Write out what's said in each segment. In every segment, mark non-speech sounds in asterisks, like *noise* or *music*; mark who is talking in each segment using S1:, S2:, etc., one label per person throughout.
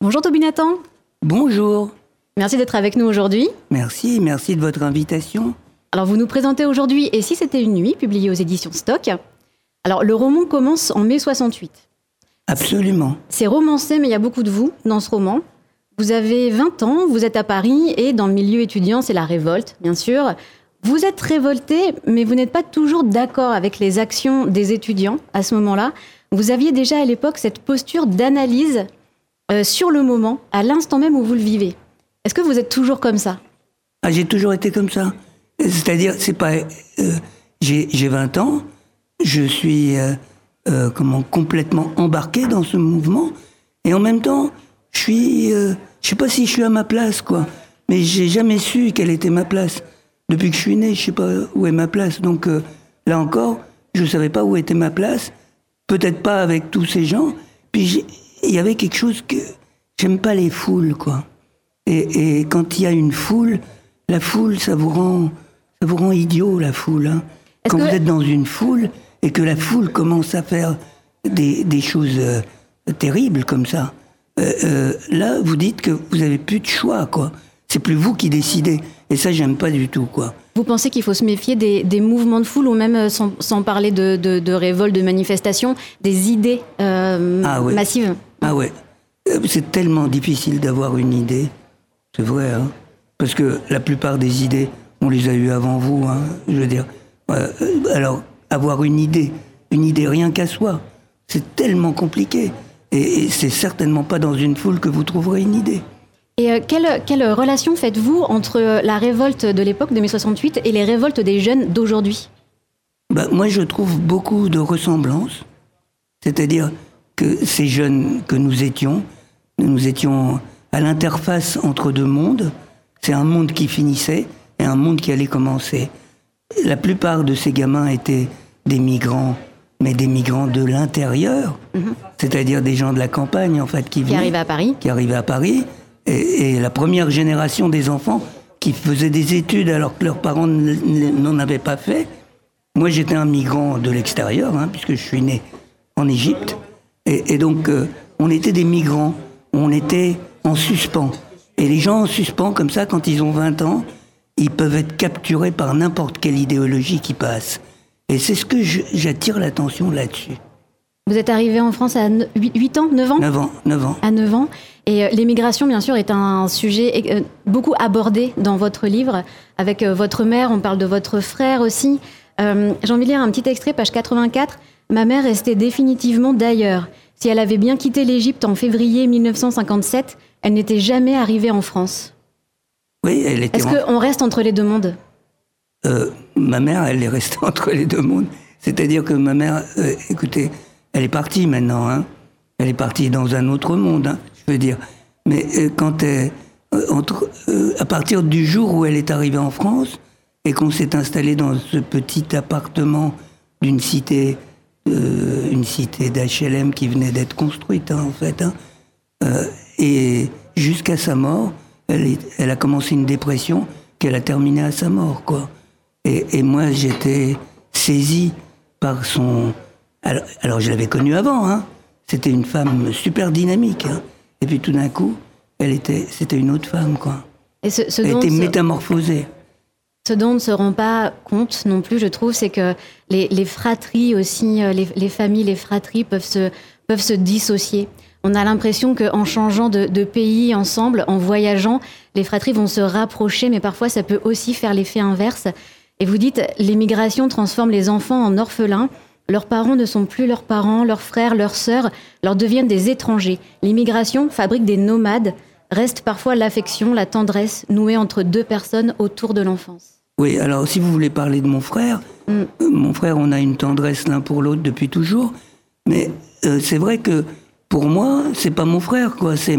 S1: Bonjour Toby Nathan.
S2: Bonjour.
S1: Merci d'être avec nous aujourd'hui.
S2: Merci, merci de votre invitation.
S1: Alors vous nous présentez aujourd'hui Et si c'était une nuit, publié aux éditions Stock. Alors le roman commence en mai 68.
S2: Absolument.
S1: C'est romancé, mais il y a beaucoup de vous dans ce roman. Vous avez 20 ans, vous êtes à Paris et dans le milieu étudiant, c'est la révolte, bien sûr. Vous êtes révolté, mais vous n'êtes pas toujours d'accord avec les actions des étudiants à ce moment-là. Vous aviez déjà à l'époque cette posture d'analyse euh, sur le moment, à l'instant même où vous le vivez. Est-ce que vous êtes toujours comme ça?
S2: Ah, J'ai toujours été comme ça. C'est-à-dire, c'est pas. Euh, j'ai 20 ans, je suis euh, comment, complètement embarqué dans ce mouvement, et en même temps, je suis. je sais pas si je suis à ma place, quoi. Mais j'ai jamais su quelle était ma place. Depuis que je suis né, je sais pas où est ma place. Donc là encore, je savais pas où était ma place. Peut-être pas avec tous ces gens. Puis il y avait quelque chose que j'aime pas les foules, quoi. Et, et quand il y a une foule, la foule, ça vous rend, ça vous rend idiot, la foule. Hein. Quand vous êtes dans une foule et que la foule commence à faire des, des choses euh, terribles comme ça, euh, euh, là, vous dites que vous avez plus de choix, quoi. C'est plus vous qui décidez. Et ça, j'aime pas du tout, quoi.
S1: Vous pensez qu'il faut se méfier des, des, mouvements de foule ou même, sans, sans parler de, de, de révolte, de manifestation, des idées ah massives?
S2: Ah ouais. Euh, c'est tellement difficile d'avoir une idée. C'est vrai, hein. Parce que la plupart des idées, on les a eues avant vous, hein. Je veux dire. Euh, alors, avoir une idée, une idée rien qu'à soi, c'est tellement compliqué. Et, c'est certainement pas dans une foule que vous trouverez une idée.
S1: Et euh, quelle, quelle, relation faites-vous entre la révolte de l'époque de mai 68 et les révoltes des jeunes d'aujourd'hui?
S2: Bah, Moi, je trouve beaucoup de ressemblances. C'est-à-dire, que ces jeunes que nous étions, nous étions à l'interface entre deux mondes. C'est un monde qui finissait et un monde qui allait commencer. La plupart de ces gamins étaient des migrants, mais des migrants de l'intérieur, mhm. c'est-à-dire des gens de la campagne en fait qui,
S1: qui arrivaient à Paris,
S2: qui arrivaient à Paris, et, la première génération des enfants qui faisaient des études alors que leurs parents n'en avaient pas fait. Moi, j'étais un migrant de l'extérieur, hein, puisque je suis né en Égypte. Et, donc, euh, on était des migrants, on était en suspens. Et les gens en suspens, comme ça, quand ils ont 20 ans, ils peuvent être capturés par n'importe quelle idéologie qui passe. Et c'est ce que j'attire l'attention là-dessus.
S1: Vous êtes arrivé en France à 8, ans, 9 ans
S2: 9 ans, 9 ans.
S1: À 9 ans. Et euh, l'émigration, bien sûr, est un sujet euh, beaucoup abordé dans votre livre. Avec votre mère, on parle de votre frère aussi. J'ai envie de lire un petit extrait, page 84. Ma mère restait définitivement d'ailleurs. Si elle avait bien quitté l'Égypte en février 1957, elle n'était jamais arrivée en France.
S2: Oui, elle était.
S1: Est-ce qu'on reste entre les deux mondes?
S2: Euh, Ma mère, elle est restée *laughs* entre les deux mondes. C'est-à-dire que ma mère, euh, écoutez, elle est partie maintenant. Hein. Elle est partie dans un autre monde, hein, je veux dire. Mais euh, quand elle, entre, à partir du jour où elle est arrivée en France et qu'on s'est installé dans ce petit appartement d'une cité euh, une cité d'HLM qui venait d'être construite, hein, en fait. Hein. Euh, et jusqu'à sa mort, elle, elle, a commencé une dépression qu'elle a terminée à sa mort, quoi. Et, et moi, j'étais saisi par son. Alors, alors je l'avais connue avant, hein. C'était une femme super dynamique. Hein. Et puis tout d'un coup, elle était, c'était une autre femme, quoi.
S1: Et ce,
S2: elle était métamorphosée.
S1: Ce dont on ne se rend pas compte non plus, je trouve, c'est que les, fratries aussi, euh, les, familles, les fratries peuvent se, peuvent se dissocier. On a l'impression qu'en changeant de, pays ensemble, en voyageant, les fratries vont se rapprocher, mais parfois ça peut aussi faire l'effet inverse. Et vous dites, l'immigration transforme les enfants en orphelins. Leurs parents ne sont plus leurs parents, leurs frères, leurs sœurs leur deviennent des étrangers. L'immigration fabrique des nomades. Reste parfois l'affection, la tendresse nouée entre deux personnes autour de l'enfance.
S2: Oui, alors si vous voulez parler de mon frère, mm. euh, mon frère, on a une tendresse l'un pour l'autre depuis toujours, mais euh, c'est vrai que pour moi, c'est pas mon frère, quoi. C'est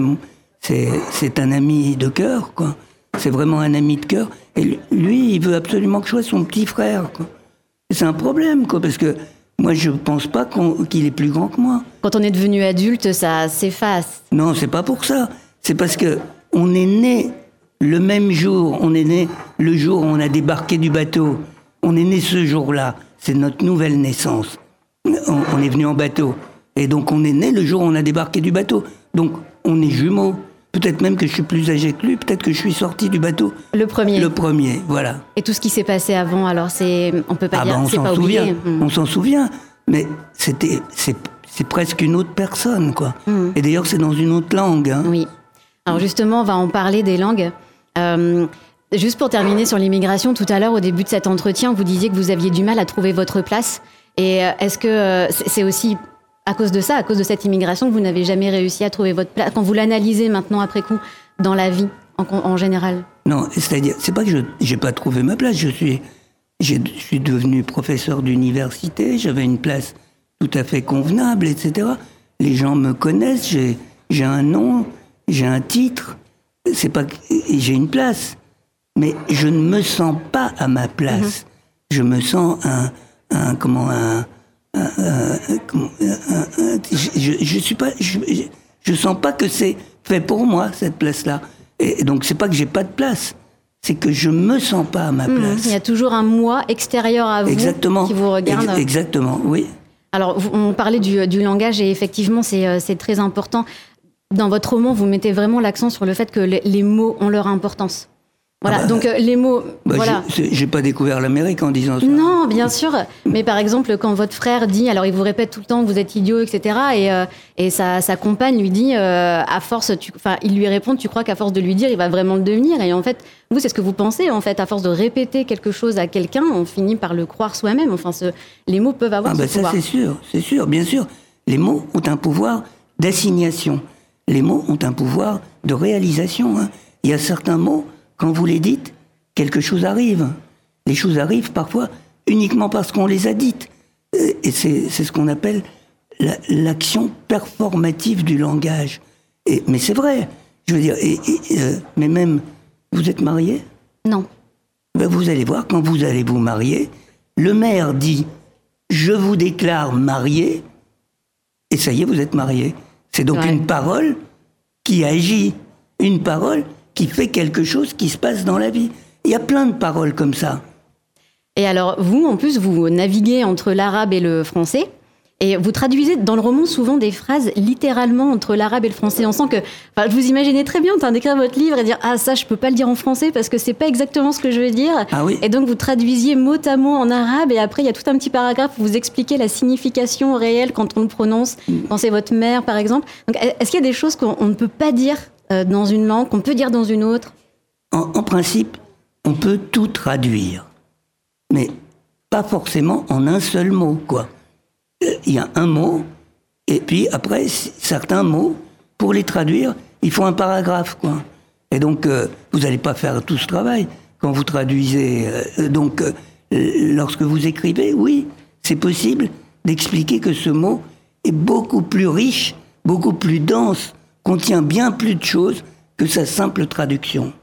S2: c'est un ami de cœur, quoi. C'est vraiment un ami de cœur. Et lui, il veut absolument que je sois son petit frère, quoi. C'est un problème, quoi, parce que moi, je pense pas qu'il est plus grand que moi.
S1: Quand on est devenu adulte, ça s'efface.
S2: Non, c'est pas pour ça. C'est parce que on est né le même jour, on est né le jour où on a débarqué du bateau. On est né ce jour-là. C'est notre nouvelle naissance. On, est venu en bateau. Et donc on est né le jour où on a débarqué du bateau. Donc on est jumeaux. Peut-être même que je suis plus âgé que lui, peut-être que je suis sorti du bateau.
S1: Le premier.
S2: Le premier, voilà.
S1: Et tout ce qui s'est passé avant, alors c'est, on peut pas
S2: ah
S1: dire,
S2: ben on
S1: c'est
S2: s'en
S1: pas
S2: souvient,
S1: oublié. Hmm.
S2: on s'en souvient, mais c'était, c'est, c'est presque une autre personne, quoi.
S1: Hmm.
S2: Et d'ailleurs, c'est dans une autre langue. hein.
S1: Oui. Alors justement, on va en parler des langues. Euh, juste pour terminer sur l'immigration, tout à l'heure, au début de cet entretien, vous disiez que vous aviez du mal à trouver votre place. Et euh, est-ce que euh, c'est aussi à cause de ça, à cause de cette immigration, que vous n'avez jamais réussi à trouver votre place Quand vous l'analysez maintenant, après coup, dans la vie en, général?
S2: Non, c'est-à-dire, c'est pas que je j'ai pas trouvé ma place. Je suis, je suis devenu professeur d'université. J'avais une place tout à fait convenable, etc. Les gens me connaissent. J'ai, j'ai un nom, j'ai un titre. C'est pas, j'ai une place, mais je ne me sens pas à ma place. Je me sens un, un comment un, je, je- suis pas, je, sens pas que c'est fait pour moi cette place-là. Et donc c'est pas que j'ai pas de place, c'est que je me sens pas à ma
S1: Mhm.
S2: place.
S1: Il y a toujours un moi extérieur à vous
S2: Exactement.
S1: qui vous regarde.
S2: Ex- exactement, oui.
S1: Alors, on parlait du, du langage et effectivement, c'est euh, c'est très important. Dans votre roman, vous mettez vraiment l'accent sur le fait que les, les mots ont leur importance. Voilà,
S2: Ah bah,
S1: donc euh, les mots,
S2: Bah,
S1: voilà.
S2: j'ai- pas découvert l'Amérique en disant ça.
S1: Non, bien sûr. Mais par exemple, quand votre frère dit, alors il vous répète tout le temps que vous êtes idiot, etc. Et, euh, et sa, sa compagne lui dit, euh, à force, enfin, il lui répond, tu crois qu'à force de lui dire, il va vraiment le devenir. Et en fait, vous, c'est ce que vous pensez. En fait, à force de répéter quelque chose à quelqu'un, on finit par le croire soi-même. Enfin, ce- les mots peuvent avoir
S2: Ah
S1: ce
S2: ben ça c'est sûr, c'est sûr, bien sûr. Les mots ont un pouvoir d'assignation. Les mots ont un pouvoir de réalisation. hein. Il y a certains mots, quand vous les dites, quelque chose arrive. Les choses arrivent parfois uniquement parce qu'on les a dites. Et c'est ce qu'on appelle la- l'action performative du langage. Et, mais c'est vrai. Je veux dire, et- et, euh, mais même, vous êtes marié?
S1: Non.
S2: ben, vous allez voir, quand vous allez vous marier, le maire dit Je vous déclare marié, et ça y est, vous êtes marié. C'est donc
S1: Ouais.
S2: une parole qui agit, une parole qui fait quelque chose qui se passe dans la vie. Il y a plein de paroles comme ça.
S1: Et alors, vous, en plus, vous naviguez entre l'arabe et le français. Et vous traduisez dans le roman souvent des phrases littéralement entre l'arabe et le français. On sent que, enfin, vous imaginez très bien en train d'écrire votre livre et dire ah ça je peux pas le dire en français parce que c'est pas exactement ce que je veux dire.
S2: Ah oui.
S1: Et donc vous traduisiez mot à mot en arabe et après il y a tout un petit paragraphe où vous expliquez la signification réelle quand on le prononce.
S2: Mm.
S1: Quand c'est votre mère par exemple. Donc est-ce qu'il y a des choses qu'on on ne peut pas dire euh, dans une langue qu'on peut dire dans une autre?
S2: En, en principe, on peut tout traduire, mais pas forcément en un seul mot, quoi. Il y a un mot, et puis après, certains mots, pour les traduire, il faut un paragraphe, quoi. Et donc, euh, vous n'allez pas faire tout ce travail quand vous traduisez. euh, donc, euh, lorsque vous écrivez, oui, c'est possible d'expliquer que ce mot est beaucoup plus riche, beaucoup plus dense, contient bien plus de choses que sa simple traduction.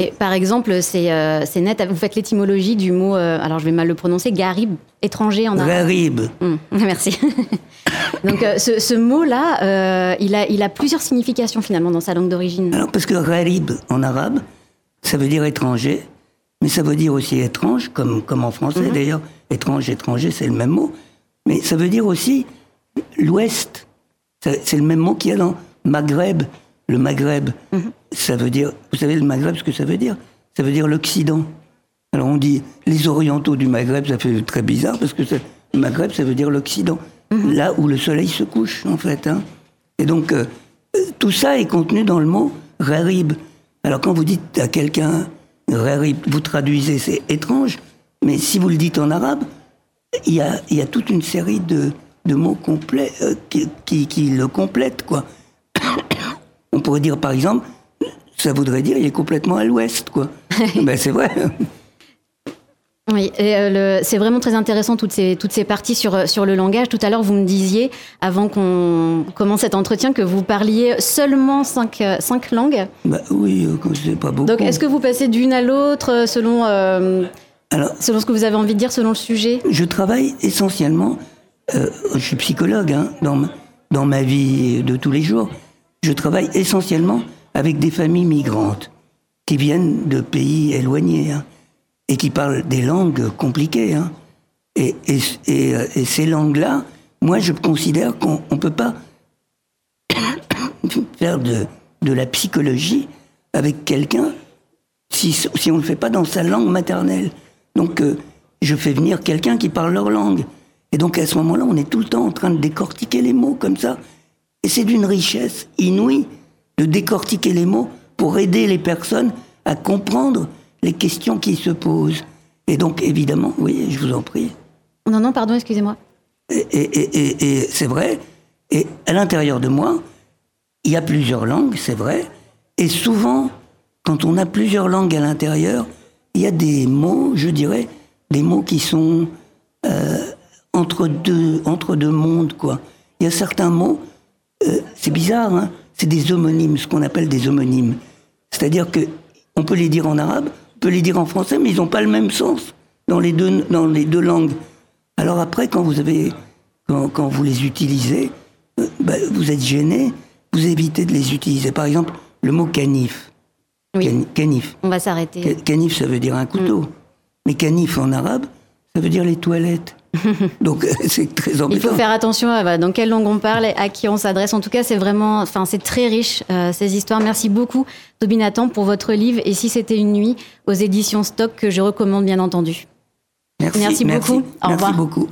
S1: Et par exemple, c'est euh, c'est net, vous faites l'étymologie du mot, euh, alors je vais mal le prononcer, garib, étranger en arabe.
S2: Gharib.
S1: Hum, *laughs* merci. *laughs* Donc euh, ce, ce mot-là, il, a, il a plusieurs significations finalement dans sa langue d'origine.
S2: Alors, parce que gharib en arabe, ça veut dire étranger, mais ça veut dire aussi étrange, comme, comme en français d'ailleurs. Étrange, étranger, c'est le même mot. Mais ça veut dire aussi l'ouest. C'est le même mot qu'il y a dans Maghreb. Le Maghreb, ça veut dire. Vous savez, le Maghreb, ce que ça veut dire? Ça veut dire l'Occident. Alors on dit les orientaux du Maghreb, ça fait très bizarre parce que ça- le Maghreb, ça veut dire l'Occident. Là où le soleil se couche, en fait. hein. Et donc, euh, euh, tout ça est contenu dans le mot gharib. Alors quand vous dites à quelqu'un gharib, vous traduisez, c'est étrange, mais si vous le dites en arabe, il y a, il y a toute une série de, de mots complets euh, qui, qui, qui le complètent, quoi. On pourrait dire, par exemple, ça voudrait dire il est complètement à l'ouest, quoi. *laughs* ben, c'est vrai.
S1: Oui, euh, c'est vraiment très intéressant toutes ces, toutes ces parties sur, euh, sur le langage. Tout à l'heure, vous me disiez, avant qu'on commence cet entretien, que vous parliez seulement cinq, euh, cinq langues.
S2: Bah oui, c'est pas beaucoup.
S1: Donc est-ce que vous passez d'une à l'autre selon, euh,
S2: Alors,
S1: selon ce que vous avez envie de dire, selon le sujet?
S2: je travaille essentiellement, euh, je suis psychologue hein, dans, dans ma vie de tous les jours, je travaille essentiellement avec des familles migrantes qui viennent de pays éloignés hein, et qui parlent des langues compliquées. hein. Euh, et ces langues-là, moi je considère qu'on ne peut pas *coughs* faire de, la psychologie avec quelqu'un si, si on ne le fait pas dans sa langue maternelle. Donc, euh, je fais venir quelqu'un qui parle leur langue. Et donc, à ce moment-là, on est tout le temps en train de décortiquer les mots comme ça. Et c'est d'une richesse inouïe de décortiquer les mots pour aider les personnes à comprendre les questions qui se posent. Et donc, évidemment, oui, je vous en prie.
S1: Non, non, pardon, excusez-moi.
S2: Et, et, et, et c'est vrai. Et à l'intérieur de moi, il y a plusieurs langues, c'est vrai. Et souvent, quand on a plusieurs langues à l'intérieur, il y a des mots, je dirais, des mots qui sont euh, entre, deux, entre deux mondes, quoi. Il y a certains mots, euh, c'est bizarre, hein, c'est des homonymes, ce qu'on appelle des homonymes. C'est-à-dire que on peut les dire en arabe, on peut les dire en français, mais ils n'ont pas le même sens dans les deux, dans les deux langues. Alors après, quand vous avez, quand, quand vous les utilisez, euh, bah, vous êtes gêné, vous évitez de les utiliser. Par exemple, le mot canif.
S1: Oui.
S2: Canif.
S1: On va s'arrêter.
S2: Canif, ça veut dire un couteau. Mm. Mais canif en arabe, ça veut dire les toilettes. *laughs* Donc c'est très embêtant.
S1: Il faut faire attention à dans quelle langue on parle, à qui on s'adresse. En tout cas, c'est vraiment, enfin, c'est très riche euh, ces histoires. Merci beaucoup, Toby Nathan, pour votre livre. Et si c'était une nuit aux éditions Stock que je recommande bien entendu.
S2: Merci,
S1: merci beaucoup.
S2: Merci,
S1: Au revoir.
S2: beaucoup.